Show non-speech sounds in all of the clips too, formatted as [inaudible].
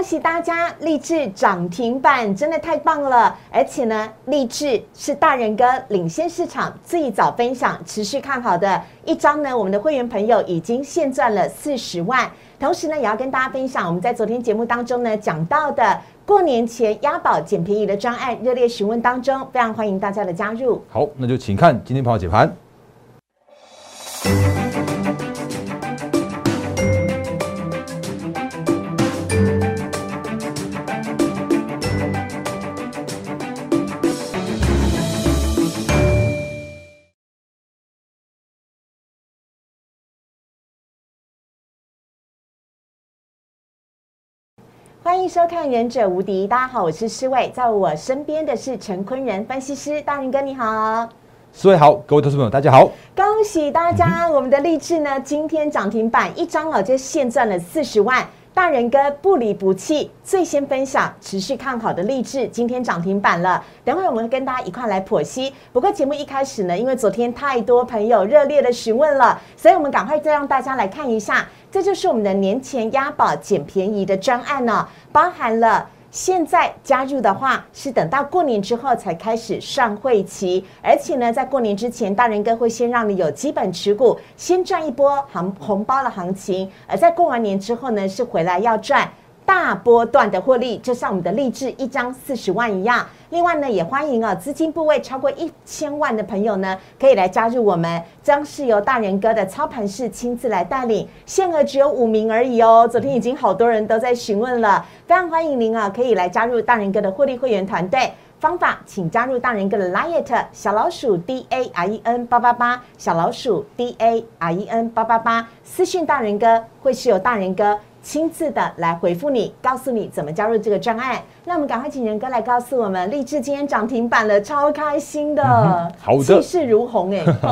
恭喜大家，励志涨停板真的太棒了！而且呢，励志是大人哥领先市场最早分享、持续看好的一张呢。我们的会员朋友已经现赚了四十万，同时呢，也要跟大家分享我们在昨天节目当中呢讲到的过年前押宝捡便宜的专案热烈询问当中，非常欢迎大家的加入。好，那就请看今天跑解盘。欢迎收看《忍者无敌》，大家好，我是施伟，在我身边的是陈坤仁分析师，大仁哥你好，施伟好，各位投资朋友大家好，恭喜大家，我们的励志呢今天涨停板一张哦，就现赚了四十万。大人哥不离不弃，最先分享持续看好的励志，今天涨停板了。等会我们跟大家一块来剖析。不过节目一开始呢，因为昨天太多朋友热烈的询问了，所以我们赶快再让大家来看一下，这就是我们的年前押宝捡便宜的专案呢，包含了。现在加入的话，是等到过年之后才开始上会期，而且呢，在过年之前，大人哥会先让你有基本持股，先赚一波行红包的行情，而在过完年之后呢，是回来要赚。大波段的获利，就像我们的励志一张四十万一样。另外呢，也欢迎啊，资金部位超过一千万的朋友呢，可以来加入我们，将是由大人哥的操盘室亲自来带领，限额只有五名而已哦。昨天已经好多人都在询问了，非常欢迎您啊，可以来加入大人哥的获利会员团队。方法，请加入大人哥的 liet 小老鼠 d a r e n 八八八，小老鼠 d a r e n 八八八，私讯大人哥，会是由大人哥。亲自的来回复你，告诉你怎么加入这个专案。那我们赶快请仁哥来告诉我们，励志今天涨停板了，超开心的，好的，气势如虹哎。[laughs]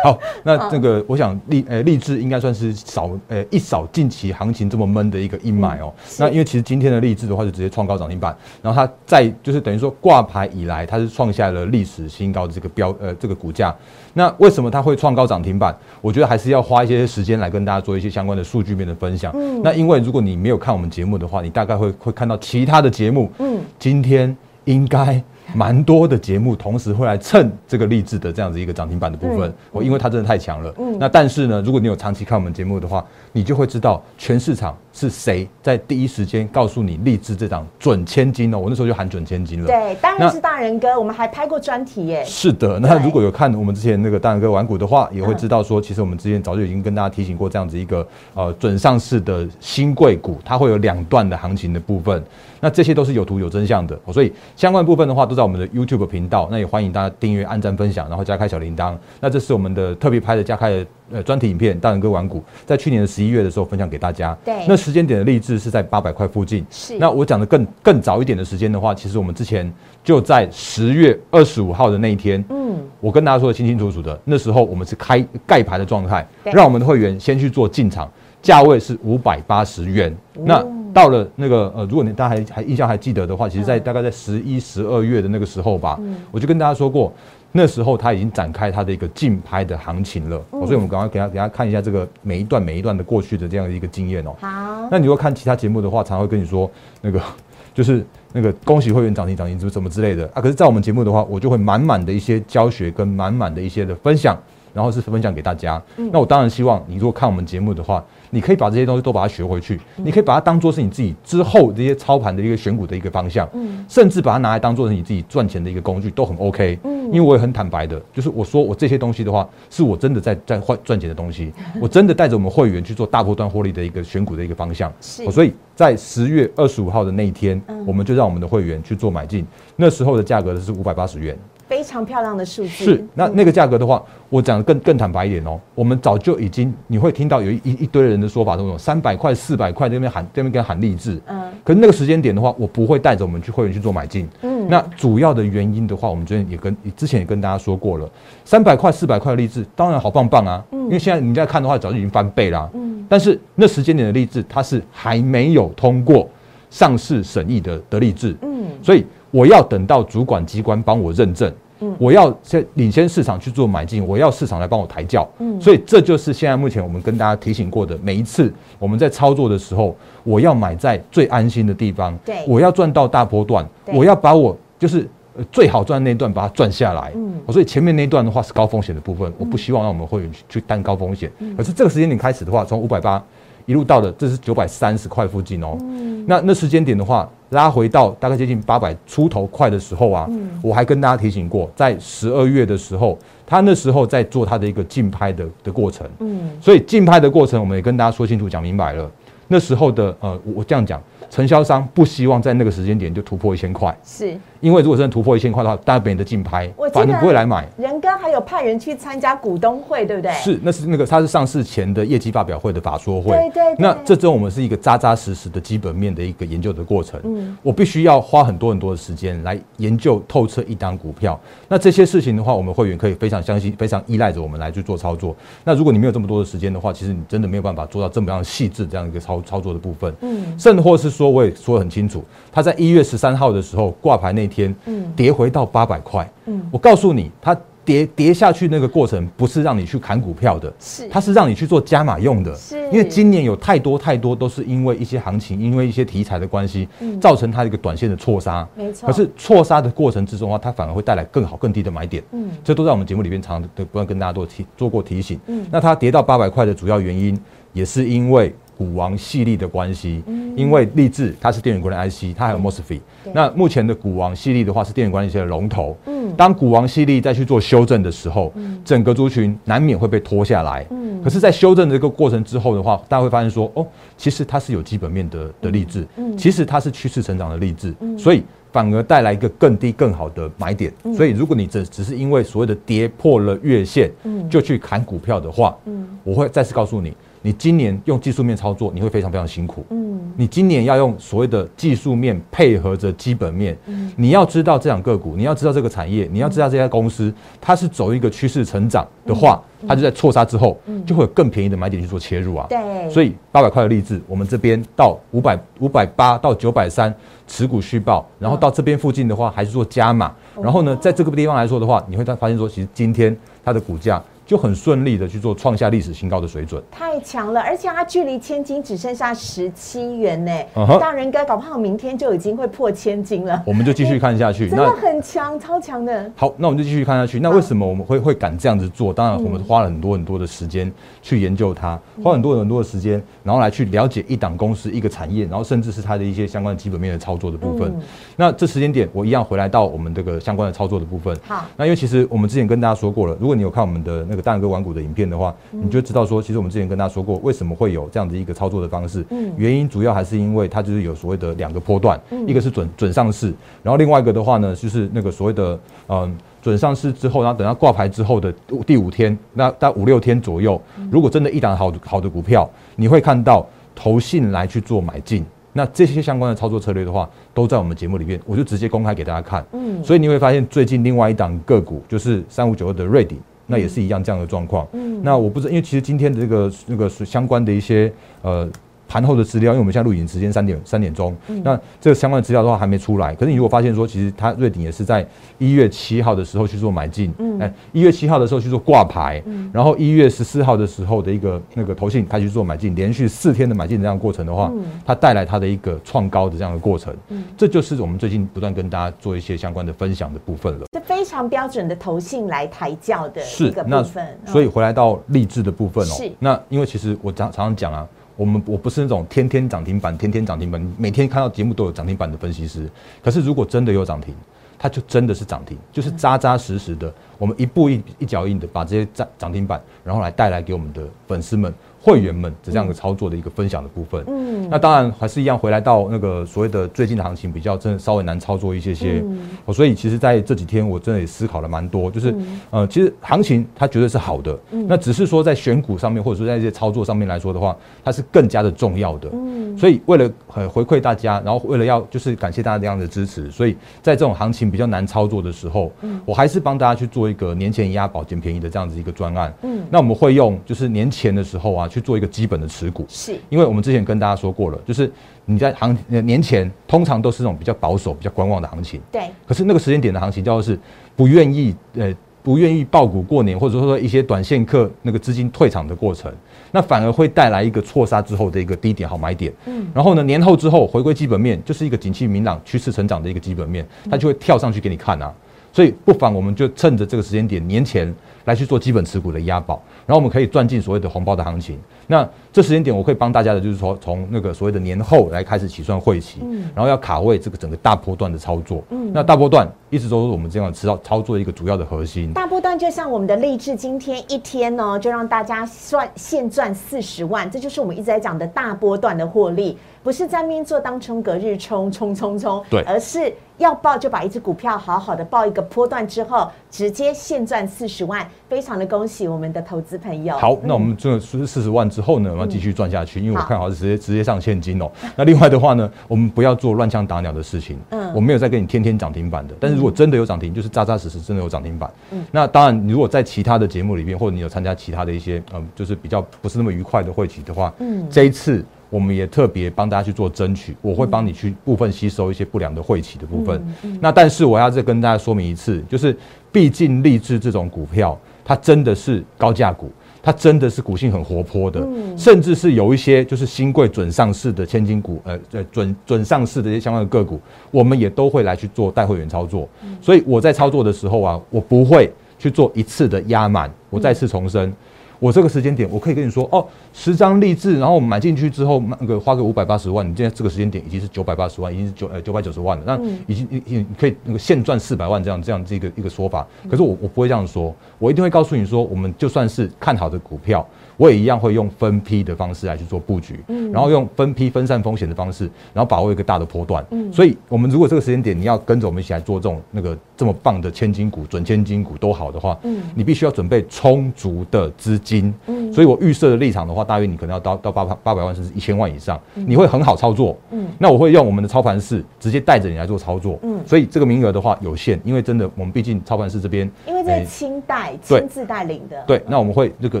好，那这个我想励呃励志应该算是扫呃一扫近期行情这么闷的一个阴霾哦。那因为其实今天的励志的话就直接创高涨停板，然后它在就是等于说挂牌以来，它是创下了历史新高的这个标呃这个股价。那为什么它会创高涨停板？我觉得还是要花一些时间来跟大家做一些相关的数据面的分享。嗯，那因为如果你没有看我们节目的话，你大概会会看到其他的节目。嗯，今天应该。蛮多的节目同时会来蹭这个励志的这样子一个涨停板的部分，我因为它真的太强了。嗯，那但是呢，如果你有长期看我们节目的话，你就会知道全市场是谁在第一时间告诉你励志这档准千金哦。我那时候就喊准千金了。对，当然是大人哥，我们还拍过专题耶。是的，那如果有看我们之前那个大人哥玩股的话，也会知道说，其实我们之前早就已经跟大家提醒过这样子一个呃准上市的新贵股，它会有两段的行情的部分。那这些都是有图有真相的，所以相关部分的话都在我们的 YouTube 频道，那也欢迎大家订阅、按赞、分享，然后加开小铃铛。那这是我们的特别拍的加开的呃专题影片《大人哥玩股》，在去年的十一月的时候分享给大家。对，那时间点的励志是在八百块附近。是。那我讲的更更早一点的时间的话，其实我们之前就在十月二十五号的那一天，嗯，我跟大家说的清清楚楚的，那时候我们是开盖牌的状态，让我们的会员先去做进场，价位是五百八十元。那到了那个呃，如果你大家还还印象还记得的话，其实，在大概在十一、十二月的那个时候吧，我就跟大家说过，那时候它已经展开它的一个竞拍的行情了。所以，我们赶快给大家给他看一下这个每一段每一段的过去的这样的一个经验哦。好，那你如果看其他节目的话，常会跟你说那个 [laughs] 就是那个恭喜会员涨停涨停什么什么之类的啊。可是，在我们节目的话，我就会满满的一些教学跟满满的一些的分享，然后是分享给大家。那我当然希望你如果看我们节目的话。你可以把这些东西都把它学回去，你可以把它当做是你自己之后这些操盘的一个选股的一个方向，嗯，甚至把它拿来当做是你自己赚钱的一个工具都很 OK，嗯，因为我也很坦白的，就是我说我这些东西的话，是我真的在在换赚钱的东西，[laughs] 我真的带着我们会员去做大波段获利的一个选股的一个方向，是，所以在十月二十五号的那一天，我们就让我们的会员去做买进，那时候的价格是五百八十元。非常漂亮的数字。是那那个价格的话，我讲的更更坦白一点哦。我们早就已经你会听到有一一堆人的说法，那种三百块、四百块这边喊这边跟喊励志，嗯，可是那个时间点的话，我不会带着我们去会员去做买进，嗯，那主要的原因的话，我们昨天也跟之前也跟大家说过了，三百块、四百块的励志当然好棒棒啊，嗯，因为现在你在看的话，早就已经翻倍啦，嗯，但是那时间点的励志它是还没有通过上市审议的的励志，嗯，所以。我要等到主管机关帮我认证，我要先领先市场去做买进，我要市场来帮我抬轿。嗯，所以这就是现在目前我们跟大家提醒过的，每一次我们在操作的时候，我要买在最安心的地方，对。我要赚到大波段，我要把我就是。呃最好赚的那一段把它赚下来，嗯，所以前面那一段的话是高风险的部分，我不希望让我们会员去去担高风险。可是这个时间点开始的话，从五百八一路到的这是九百三十块附近哦，那那时间点的话，拉回到大概接近八百出头块的时候啊，我还跟大家提醒过，在十二月的时候，他那时候在做他的一个竞拍的的过程，嗯，所以竞拍的过程我们也跟大家说清楚讲明白了。那时候的呃，我我这样讲，承销商不希望在那个时间点就突破一千块，是因为如果真的突破一千块的话，大家别人的竞拍反正不会来买。仁哥还有派人去参加股东会，对不对？是，那是那个它是上市前的业绩发表会的法说会。对对对那这周我们是一个扎扎实实的基本面的一个研究的过程。嗯，我必须要花很多很多的时间来研究透彻一档股票。那这些事情的话，我们会员可以非常相信、非常依赖着我们来去做操作。那如果你没有这么多的时间的话，其实你真的没有办法做到这么样细致这样一个操操作的部分。嗯，甚或是说，我也说得很清楚，他在一月十三号的时候挂牌那天，嗯，跌回到八百块。嗯，我告诉你，它。跌跌下去那个过程不是让你去砍股票的，是它是让你去做加码用的。是因为今年有太多太多都是因为一些行情，因为一些题材的关系，造成它一个短线的错杀。没错可是错杀的过程之中的话，它反而会带来更好更低的买点。嗯，这都在我们节目里面常常的不断跟大家做提做过提醒。嗯，那它跌到八百块的主要原因，也是因为股王系列的关系。嗯，因为立志它是电源管理 IC，它还有 MOSFET。那目前的股王系列的话是电源管理器的龙头。嗯，当股王系列再去做修正的时候，整个族群难免会被拖下来。嗯，可是，在修正这个过程之后的话，大家会发现说，哦，其实它是有基本面的的励志，嗯，其实它是趋势成长的励志，所以反而带来一个更低更好的买点。所以，如果你只只是因为所谓的跌破了月线，嗯，就去砍股票的话，嗯，我会再次告诉你。你今年用技术面操作，你会非常非常辛苦。嗯，你今年要用所谓的技术面配合着基本面。嗯，你要知道这两个股，你要知道这个产业，你要知道这家公司它是走一个趋势成长的话，它就在错杀之后，就会有更便宜的买点去做切入啊。对所以八百块的励志，我们这边到五百五百八到九百三持股续报，然后到这边附近的话还是做加码。然后呢，在这个地方来说的话，你会发现说，其实今天它的股价。就很顺利的去做创下历史新高的水准，太强了，而且它距离千金只剩下十七元呢。嗯哼大人哥搞不好明天就已经会破千金了，我们就继续看下去。[laughs] 真的很强，超强的。好，那我们就继续看下去。那为什么我们会会敢这样子做？当然，我们花了很多很多的时间去研究它，花很多很多的时间，然后来去了解一档公司、一个产业，然后甚至是它的一些相关的基本面的操作的部分。那这时间点，我一样回来到我们这个相关的操作的部分。好那因为其实我们之前跟大家说过了，如果你有看我们的那个大人哥玩股的影片的话，你就知道说，其实我们之前跟大家说过，为什么会有这样的一个操作的方式。嗯，原因主要还是因为它就是有所谓的两个波段，一个是准准上市，然后另外一个的话呢，就是那个所谓的嗯。准上市之后，然后等它挂牌之后的第五天，那在五六天左右，如果真的一档好好的股票，你会看到投信来去做买进。那这些相关的操作策略的话，都在我们节目里面，我就直接公开给大家看。嗯，所以你会发现最近另外一档个股就是三五九二的瑞鼎，那也是一样这样的状况。嗯，那我不知道，因为其实今天的这个那个相关的一些呃。盘后的资料，因为我们现在录影时间三点三点钟，那这个相关的资料的话还没出来。可是你如果发现说，其实它瑞鼎也是在一月七号的时候去做买进，哎，一月七号的时候去做挂牌，然后一月十四号的时候的一个那个投信开始去做买进，连续四天的买进这样的过程的话，它带来它的一个创高的这样的过程，嗯。这就是我们最近不断跟大家做一些相关的分享的部分了。这非常标准的投信来抬轿的一个那部分。所以回来到励志的部分哦。是，那因为其实我常常常讲啊，我们我不是那种天天涨停板、天天涨停板，每天看到节目都有涨停板的分析师。可是如果真的有涨停，它就真的是涨停，就是扎扎实实的，我们一步一一脚印的把这些涨涨停板，然后来带来给我们的粉丝们、会员们的这样的操作的一个分享的部分。嗯，那当然还是一样回来到那个所谓的最近的行情比较真的稍微难操作一些些。哦，所以其实在这几天我真的也思考了蛮多，就是呃，其实行情它绝对是好的，那只是说在选股上面或者说在一些操作上面来说的话，它是更加的重要的。嗯，所以为了很回馈大家，然后为了要就是感谢大家这样的支持，所以在这种行情比较难操作的时候，我还是帮大家去做一个年前押宝捡便宜的这样子一个专案。嗯，那我们会用就是年前的时候啊去做一个基本的持股，是因为我们之前跟大家说过了，就是你在行呃年前通常都是那种比较保守、比较观望的行情。对，可是那个时间点的行情叫做是不愿意呃不愿意爆股过年，或者说一些短线客那个资金退场的过程，那反而会带来一个错杀之后的一个低点好买点。嗯，然后呢，年后之后回归基本面，就是一个景气明朗、趋势成长的一个基本面，它就会跳上去给你看啊。所以不妨我们就趁着这个时间点，年前来去做基本持股的押宝，然后我们可以赚进所谓的红包的行情。那这时间点，我可以帮大家的就是说，从那个所谓的年后来开始起算会期，然后要卡位这个整个大波段的操作。嗯，那大波段一直都是我们这样知道操作一个主要的核心。大波段就像我们的励志，今天一天呢，就让大家算现赚四十万，这就是我们一直在讲的大波段的获利。不是在面做当冲隔日冲冲冲冲，对，而是要报就把一只股票好好的报一个波段之后，直接现赚四十万，非常的恭喜我们的投资朋友。好，那我们这四四十万之后呢，我们要继续赚下去，因为我看好是直接直接上现金哦。那另外的话呢，我们不要做乱枪打鸟的事情。嗯，我没有在跟你天天涨停板的，但是如果真的有涨停，就是扎扎实实真的有涨停板。嗯，那当然，如果在其他的节目里面，或者你有参加其他的一些嗯，就是比较不是那么愉快的会期的话，嗯，这一次。我们也特别帮大家去做争取，我会帮你去部分吸收一些不良的晦气的部分。那但是我要再跟大家说明一次，就是毕竟励志这种股票，它真的是高价股，它真的是股性很活泼的，甚至是有一些就是新贵准上市的千金股，呃呃准准上市的一些相关的个股，我们也都会来去做带会员操作。所以我在操作的时候啊，我不会去做一次的压满。我再次重申。我这个时间点，我可以跟你说哦，十张励志，然后我们买进去之后，那个花个五百八十万，你现在这个时间点已经是九百八十万，已经是九呃九百九十万了，那已经已经可以那个现赚四百万这样这样这个一个说法。可是我我不会这样说，我一定会告诉你说，我们就算是看好的股票。我也一样会用分批的方式来去做布局，嗯，然后用分批分散风险的方式，然后把握一个大的波段，嗯，所以我们如果这个时间点你要跟着我们一起来做这种那个这么棒的千金股、准千金股都好的话，嗯，你必须要准备充足的资金，嗯，所以我预设的立场的话，大约你可能要到到八百八百万甚至一千万以上，你会很好操作，嗯，那我会用我们的操盘室直接带着你来做操作，嗯，所以这个名额的话有限，因为真的我们毕竟操盘室这边，因为这是亲带亲自带领的，对，那我们会这个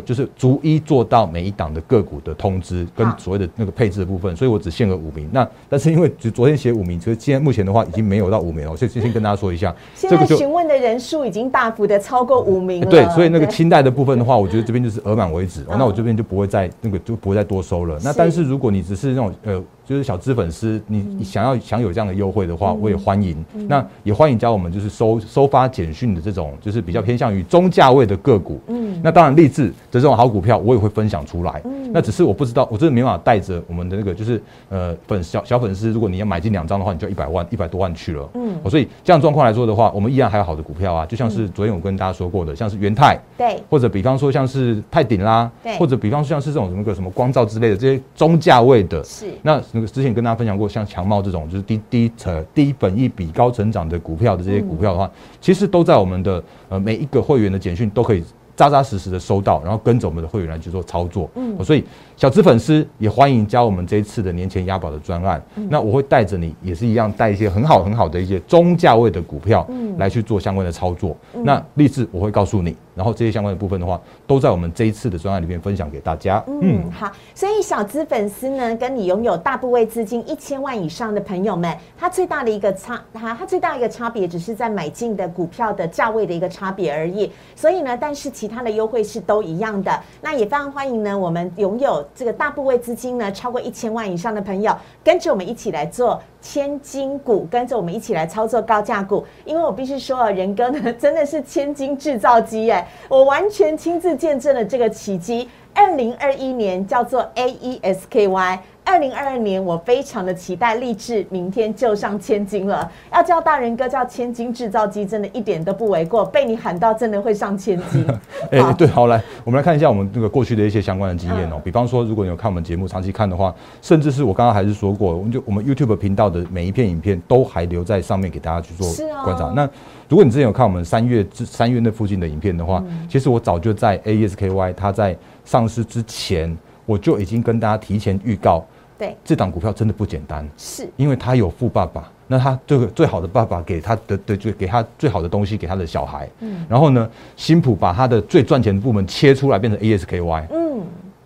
就是逐一。做到每一档的个股的通知跟所谓的那个配置的部分，所以我只限额五名。那但是因为昨昨天写五名，其实今天目前的话已经没有到五名了，所以先跟大家说一下。现在询问的人数已经大幅的超过五名了。对，所以那个清代的部分的话，我觉得这边就是额满为止。那我这边就不会再那个就不会再多收了。那但是如果你只是那种呃。就是小资粉丝，你想要享有这样的优惠的话，我也欢迎。那也欢迎加我们，就是收收发简讯的这种，就是比较偏向于中价位的个股。嗯，那当然励志的这种好股票，我也会分享出来。嗯，那只是我不知道，我真的没办法带着我们的那个，就是呃粉小小粉丝，如果你要买进两张的话，你就一百万一百多万去了。嗯，所以这样状况来说的话，我们依然还有好的股票啊，就像是昨天我跟大家说过的，像是元泰，对，或者比方说像是泰鼎啦，对，或者比方说像是这种什么个什么光照之类的这些中价位的，是那那个之前跟大家分享。过像强茂这种就是低低成低本益比高成长的股票的这些股票的话，其实都在我们的呃每一个会员的简讯都可以扎扎实实的收到，然后跟着我们的会员来去做操作。嗯，所以小资粉丝也欢迎加我们这一次的年前押宝的专案。那我会带着你也是一样带一些很好很好的一些中价位的股票来去做相关的操作。那励志我会告诉你。然后这些相关的部分的话，都在我们这一次的专案里面分享给大家。嗯，好，所以小资粉丝呢，跟你拥有大部位资金一千万以上的朋友们，它最大的一个差，它它最大一个差别，只是在买进的股票的价位的一个差别而已。所以呢，但是其他的优惠是都一样的。那也非常欢迎呢，我们拥有这个大部位资金呢，超过一千万以上的朋友，跟着我们一起来做。千金股跟着我们一起来操作高价股，因为我必须说啊，仁哥呢真的是千金制造机哎，我完全亲自见证了这个奇迹。二零二一年叫做 A E S K Y。二零二二年，我非常的期待，立志明天就上千金了。要叫大人哥叫千金制造机，真的一点都不为过。被你喊到，真的会上千金。[laughs] 哎，对，好来，我们来看一下我们那个过去的一些相关的经验哦。比方说，如果你有看我们节目，长期看的话，甚至是我刚刚还是说过，我们就我们 YouTube 频道的每一片影片都还留在上面给大家去做观察。那如果你之前有看我们三月至三月那附近的影片的话，其实我早就在 AESKY 它在上市之前，我就已经跟大家提前预告。对，这档股票真的不简单，是。因为他有富爸爸，那他这个最好的爸爸给他的的最给他最好的东西给他的小孩，嗯，然后呢，新普把他的最赚钱的部门切出来变成 ASKY，嗯，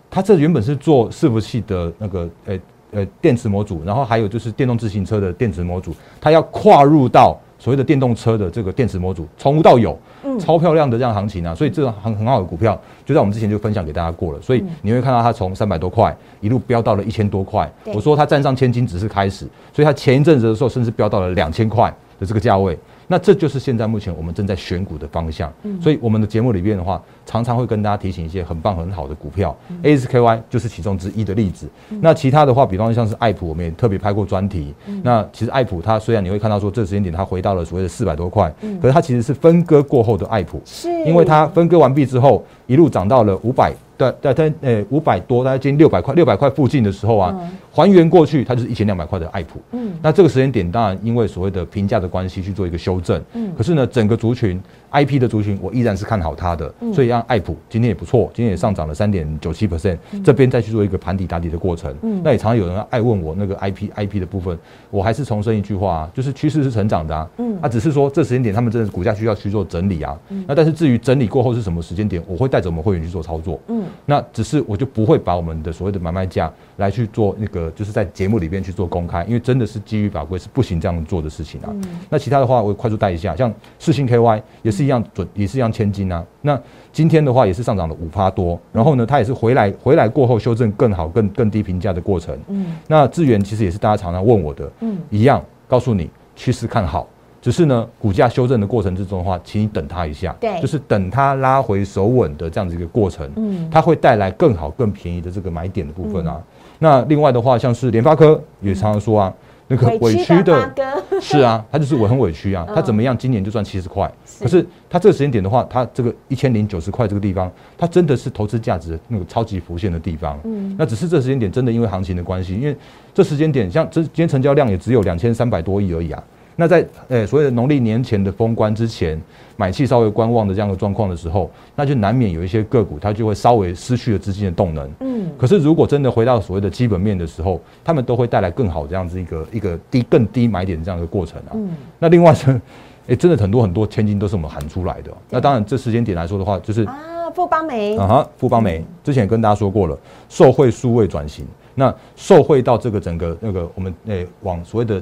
他这原本是做伺服器的那个呃呃电池模组，然后还有就是电动自行车的电池模组，他要跨入到。所谓的电动车的这个电池模组，从无到有，超漂亮的这样行情啊，所以这个很很好的股票，就在我们之前就分享给大家过了，所以你会看到它从三百多块一路飙到了一千多块，我说它站上千金只是开始，所以它前一阵子的时候甚至飙到了两千块的这个价位。那这就是现在目前我们正在选股的方向，所以我们的节目里面的话，常常会跟大家提醒一些很棒很好的股票，ASKY 就是其中之一的例子。那其他的话，比方像是爱普，我们也特别拍过专题。那其实爱普它虽然你会看到说这个时间点它回到了所谓的四百多块，可是它其实是分割过后的爱普，是。因为它分割完毕之后一路涨到了五百。在在在呃五百多，大概接近六百块，六百块附近的时候啊，还原过去它就是一千两百块的爱普。嗯，那这个时间点当然因为所谓的评价的关系去做一个修正。嗯，可是呢，整个族群 IP 的族群我依然是看好它的，所以让爱普今天也不错，今天也上涨了三点九七 percent，这边再去做一个盘底打底的过程。嗯，那也常常有人爱问我那个 IP IP 的部分，我还是重申一句话啊，就是趋势是成长的啊。嗯，啊，只是说这时间点他们真的股价需要去做整理啊。嗯，那但是至于整理过后是什么时间点，我会带着我们会员去做操作。嗯，那只是。我就不会把我们的所谓的买卖价来去做那个，就是在节目里边去做公开，因为真的是基于法规是不行这样做的事情啊。那其他的话，我快速带一下，像四星 KY 也是一样准，也是一样千金啊。那今天的话也是上涨了五趴多，然后呢，它也是回来回来过后修正更好、更更低评价的过程。嗯，那智源其实也是大家常常问我的，嗯，一样告诉你趋势看好。只是呢，股价修正的过程之中的话，请你等它一下，对，就是等它拉回手稳的这样子一个过程，嗯，它会带来更好、更便宜的这个买点的部分啊。那另外的话，像是联发科也常常说啊，那个委屈的，[laughs] 是啊，他就是我很委屈啊，他怎么样，今年就赚七十块，可是他这个时间点的话，他这个一千零九十块这个地方，它真的是投资价值那个超级浮现的地方，嗯，那只是这时间点真的因为行情的关系，因为这时间点像这今天成交量也只有两千三百多亿而已啊。那在呃所谓的农历年前的封关之前，买气稍微观望的这样的状况的时候，那就难免有一些个股它就会稍微失去了资金的动能。嗯。可是如果真的回到所谓的基本面的时候，他们都会带来更好这样子一个一个低更低买点这样的过程啊。嗯。那另外是，哎，真的很多很多千金都是我们喊出来的。那当然这时间点来说的话，就是啊，富邦美啊哈，富邦美之前也跟大家说过了，受惠数位转型，那受惠到这个整个那个我们诶往所谓的。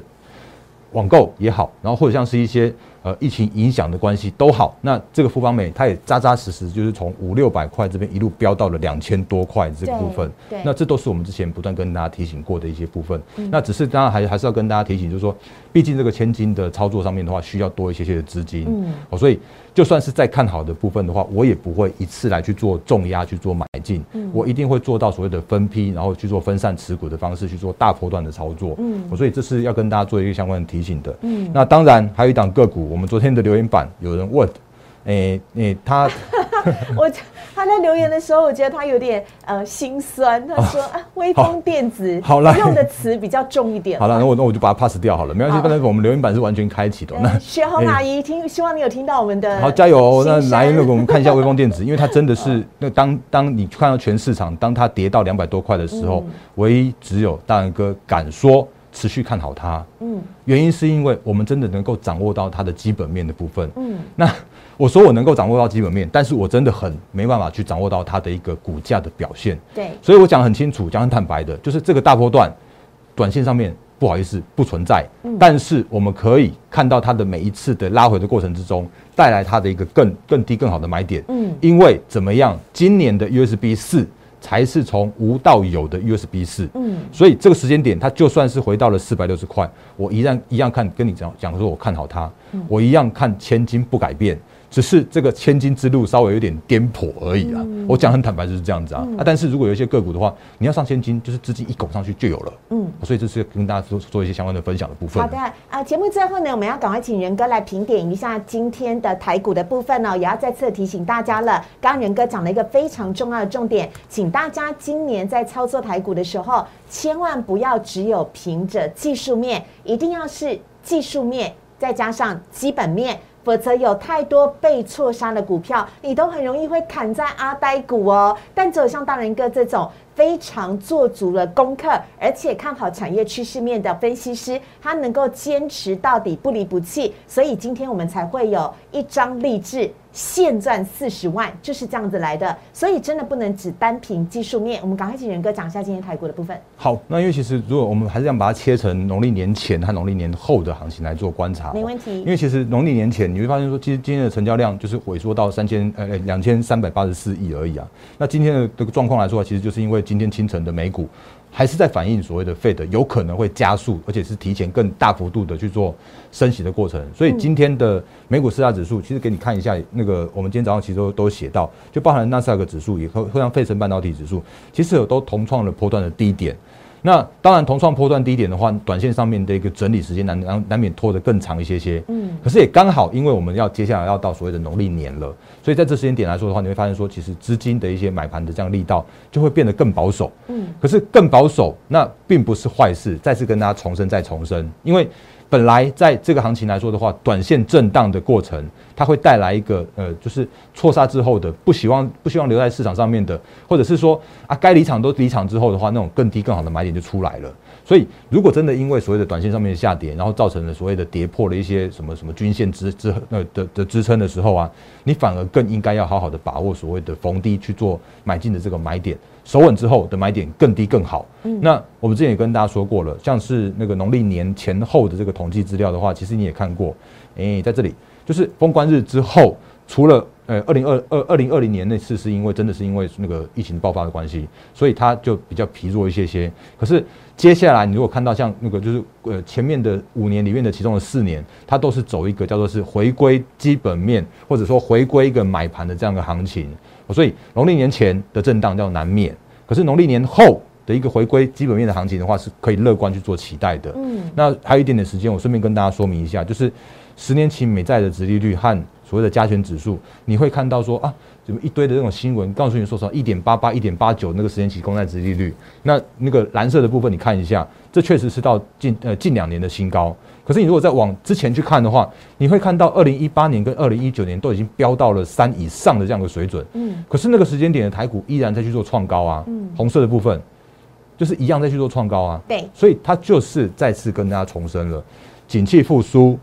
网购也好，然后或者像是一些呃疫情影响的关系都好，那这个富邦美它也扎扎实实就是从五六百块这边一路飙到了两千多块这个部分，那这都是我们之前不断跟大家提醒过的一些部分。那只是当然还还是要跟大家提醒，就是说，毕竟这个千金的操作上面的话，需要多一些些的资金，哦，所以。就算是在看好的部分的话，我也不会一次来去做重压去做买进，嗯我一定会做到所谓的分批，然后去做分散持股的方式去做大波段的操作。嗯，所以这是要跟大家做一个相关的提醒的。嗯，那当然还有一档个股，我们昨天的留言板有人问，诶诶，他。[laughs] 我他在留言的时候，我觉得他有点呃心酸。他说啊，微风电子好了，用的词比较重一点。好了，[laughs] 那我那我就把它 pass 掉好了，没关系。反正我们留言板是完全开启的。那薛红阿姨听，希望你有听到我们的。好，加油！那来那个我们看一下微风电子，[laughs] 因为它真的是那当当你看到全市场，当它跌到两百多块的时候，唯一只有大仁哥敢说持续看好它。嗯，原因是因为我们真的能够掌握到它的基本面的部分。嗯，那。我说我能够掌握到基本面，但是我真的很没办法去掌握到它的一个股价的表现。对，所以我讲很清楚，讲很坦白的，就是这个大波段，短线上面不好意思不存在。嗯，但是我们可以看到它的每一次的拉回的过程之中，带来它的一个更更低更好的买点。嗯，因为怎么样，今年的 USB 四才是从无到有的 USB 四。嗯，所以这个时间点，它就算是回到了四百六十块，我依然一样看跟你讲讲说，我看好它，我一样看千金不改变。只是这个千金之路稍微有点颠簸而已啊！我讲很坦白就是这样子啊！啊，但是如果有一些个股的话，你要上千金，就是资金一拱上去就有了。嗯，所以这是跟大家做做一些相关的分享的部分。好的啊，节目最后呢，我们要赶快请仁哥来评点一下今天的台股的部分呢，也要再次提醒大家了。刚刚仁哥讲了一个非常重要的重点，请大家今年在操作台股的时候，千万不要只有凭着技术面，一定要是技术面再加上基本面。否则有太多被错杀的股票，你都很容易会砍在阿呆股哦。但只有像大人哥这种非常做足了功课，而且看好产业趋势面的分析师，他能够坚持到底，不离不弃，所以今天我们才会有一张励志。现赚四十万就是这样子来的，所以真的不能只单凭技术面。我们赶快请仁哥讲一下今天台股的部分。好，那因为其实如果我们还是要把它切成农历年前和农历年后的行情来做观察，没问题。因为其实农历年前你会发现说，其实今天的成交量就是萎缩到三千呃两千三百八十四亿而已啊。那今天的这个状况来说，其实就是因为今天清晨的美股。还是在反映所谓的 Fed 有可能会加速，而且是提前更大幅度的去做升息的过程。所以今天的美股四大指数，其实给你看一下，那个我们今天早上其实都都写到，就包含纳斯达克指数，也和像费城半导体指数，其实有都同创了波段的低点。那当然，同创波段低点的话，短线上面的一个整理时间难难难免拖得更长一些些。嗯，可是也刚好，因为我们要接下来要到所谓的农历年了，所以在这时间点来说的话，你会发现说，其实资金的一些买盘的这样力道就会变得更保守。嗯，可是更保守，那并不是坏事。再次跟大家重申，再重申，因为。本来在这个行情来说的话，短线震荡的过程，它会带来一个呃，就是错杀之后的不希望不希望留在市场上面的，或者是说啊，该离场都离场之后的话，那种更低更好的买点就出来了。所以，如果真的因为所谓的短线上面的下跌，然后造成了所谓的跌破了一些什么什么均线支支呃的的支撑的时候啊，你反而更应该要好好的把握所谓的逢低去做买进的这个买点。守稳之后的买点更低更好。嗯，那我们之前也跟大家说过了，像是那个农历年前后的这个统计资料的话，其实你也看过。诶，在这里就是封关日之后，除了呃二零二二二零二零年那次是因为真的是因为那个疫情爆发的关系，所以它就比较疲弱一些些。可是接下来你如果看到像那个就是呃前面的五年里面的其中的四年，它都是走一个叫做是回归基本面，或者说回归一个买盘的这样的行情。所以农历年前的震荡叫难免，可是农历年后的一个回归基本面的行情的话，是可以乐观去做期待的。嗯，那还有一点点时间，我顺便跟大家说明一下，就是十年期美债的殖利率和所谓的加权指数，你会看到说啊。怎么一堆的这种新闻告诉你说什么一点八八、一点八九那个时间期公债殖利率？那那个蓝色的部分你看一下，这确实是到近呃近两年的新高。可是你如果再往之前去看的话，你会看到二零一八年跟二零一九年都已经飙到了三以上的这样的水准。嗯。可是那个时间点的台股依然在去做创高啊。嗯。红色的部分就是一样在去做创高啊。对。所以它就是再次跟大家重申了，景气复苏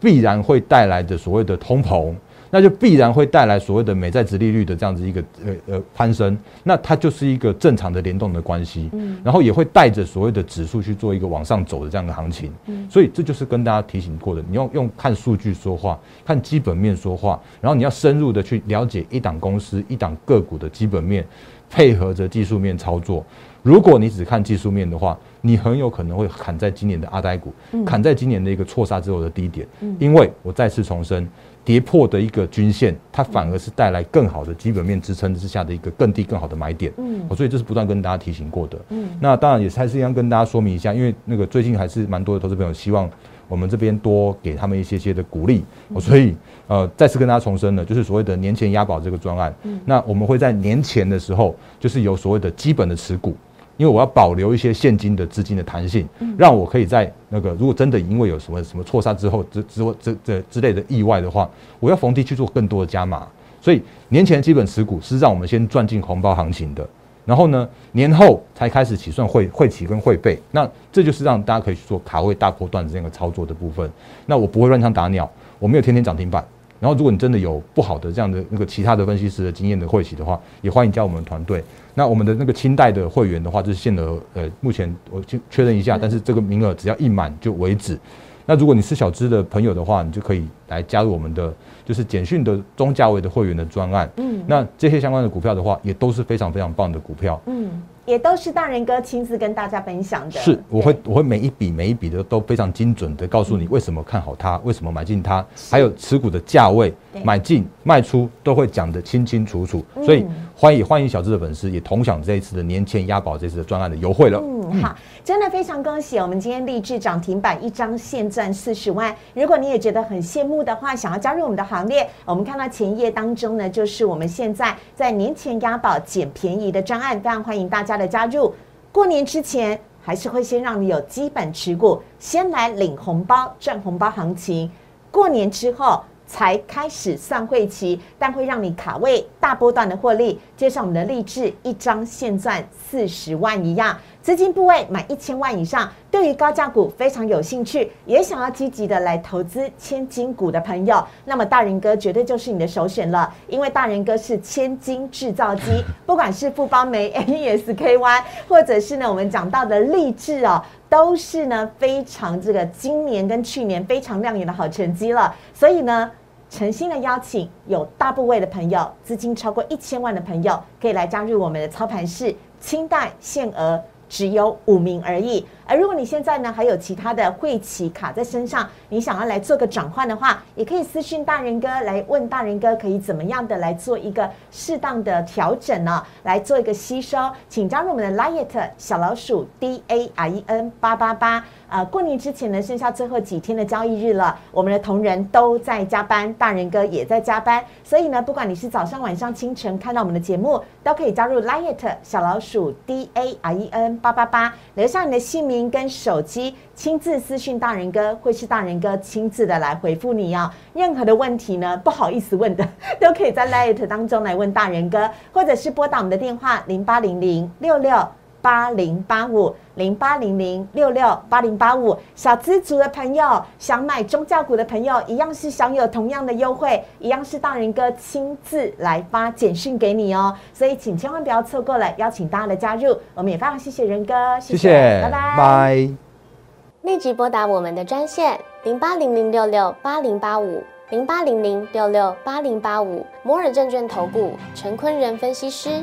必然会带来的所谓的通膨。那就必然会带来所谓的美债值利率的这样子一个呃呃攀升，那它就是一个正常的联动的关系，嗯，然后也会带着所谓的指数去做一个往上走的这样的行情，嗯，所以这就是跟大家提醒过的，你要用看数据说话，看基本面说话，然后你要深入的去了解一档公司、一档个股的基本面，配合着技术面操作。如果你只看技术面的话，你很有可能会砍在今年的阿呆股，砍在今年的一个错杀之后的低点，因为我再次重申。跌破的一个均线，它反而是带来更好的基本面支撑之下的一个更低、更好的买点。嗯，所以这是不断跟大家提醒过的。嗯，那当然也是还是一样跟大家说明一下，因为那个最近还是蛮多的投资朋友希望我们这边多给他们一些些的鼓励，所以呃再次跟大家重申了，就是所谓的年前押宝这个专案。嗯，那我们会在年前的时候，就是有所谓的基本的持股。因为我要保留一些现金的资金的弹性，让我可以在那个如果真的因为有什么什么错杀之后之之之这之类的意外的话，我要逢低去做更多的加码。所以年前基本持股是让我们先赚进红包行情的，然后呢年后才开始起算会会起跟会背，那这就是让大家可以去做卡位大波段的这样的操作的部分。那我不会乱枪打鸟，我没有天天涨停板。然后如果你真的有不好的这样的那个其他的分析师的经验的会企的话，也欢迎加我们团队。那我们的那个清代的会员的话，就是限额，呃，目前我就确认一下，但是这个名额只要一满就为止。那如果你是小资的朋友的话，你就可以来加入我们的就是简讯的中价位的会员的专案。嗯，那这些相关的股票的话，也都是非常非常棒的股票。嗯。也都是大人哥亲自跟大家分享的。是，我会我会每一笔每一笔的都非常精准的告诉你为什么看好它，为什么买进它，还有持股的价位、买进卖出都会讲得清清楚楚。所以欢迎欢迎小智的粉丝也同享这一次的年前押宝这次的专案的优惠了。嗯，好，真的非常恭喜我们今天立志涨停板一张现赚四十万。如果你也觉得很羡慕的话，想要加入我们的行列，我们看到前一页当中呢，就是我们现在在年前押宝捡便宜的专案，非常欢迎大家。的加入，过年之前还是会先让你有基本持股，先来领红包赚红包行情。过年之后才开始算会期，但会让你卡位大波段的获利。接上我们的励志一张现赚四十万一样。资金部位满一千万以上，对于高价股非常有兴趣，也想要积极的来投资千金股的朋友，那么大人哥绝对就是你的首选了，因为大人哥是千金制造机，[laughs] 不管是富邦煤、NESKY，或者是呢我们讲到的励志哦，都是呢非常这个今年跟去年非常亮眼的好成绩了，所以呢。诚心的邀请有大部位的朋友，资金超过一千万的朋友，可以来加入我们的操盘室，清代限额。只有五名而已。而如果你现在呢还有其他的会企卡在身上，你想要来做个转换的话，也可以私讯大人哥来问大人哥可以怎么样的来做一个适当的调整呢？来做一个吸收，请加入我们的 Liet 小老鼠 D A R E N 八八八。呃，过年之前呢，剩下最后几天的交易日了，我们的同仁都在加班，大人哥也在加班，所以呢，不管你是早上、晚上、清晨看到我们的节目，都可以加入 Liet 小老鼠 D A R E N 八八八，留下你的姓名。跟手机亲自私讯大人哥，会是大人哥亲自的来回复你哦。任何的问题呢，不好意思问的，[laughs] 都可以在 Light 当中来问大人哥，或者是拨打我们的电话零八零零六六八零八五零八零零六六八零八五。小资族的朋友想买中价股的朋友，一样是享有同样的优惠，一样是大人哥亲自来发简讯给你哦。所以请千万不要错过了，邀请大家的加入。我们也非常谢谢仁哥，谢谢，拜拜拜。立即拨打我们的专线零八零零六六八零八五零八零零六六八零八五摩尔证券投顾陈坤仁分析师。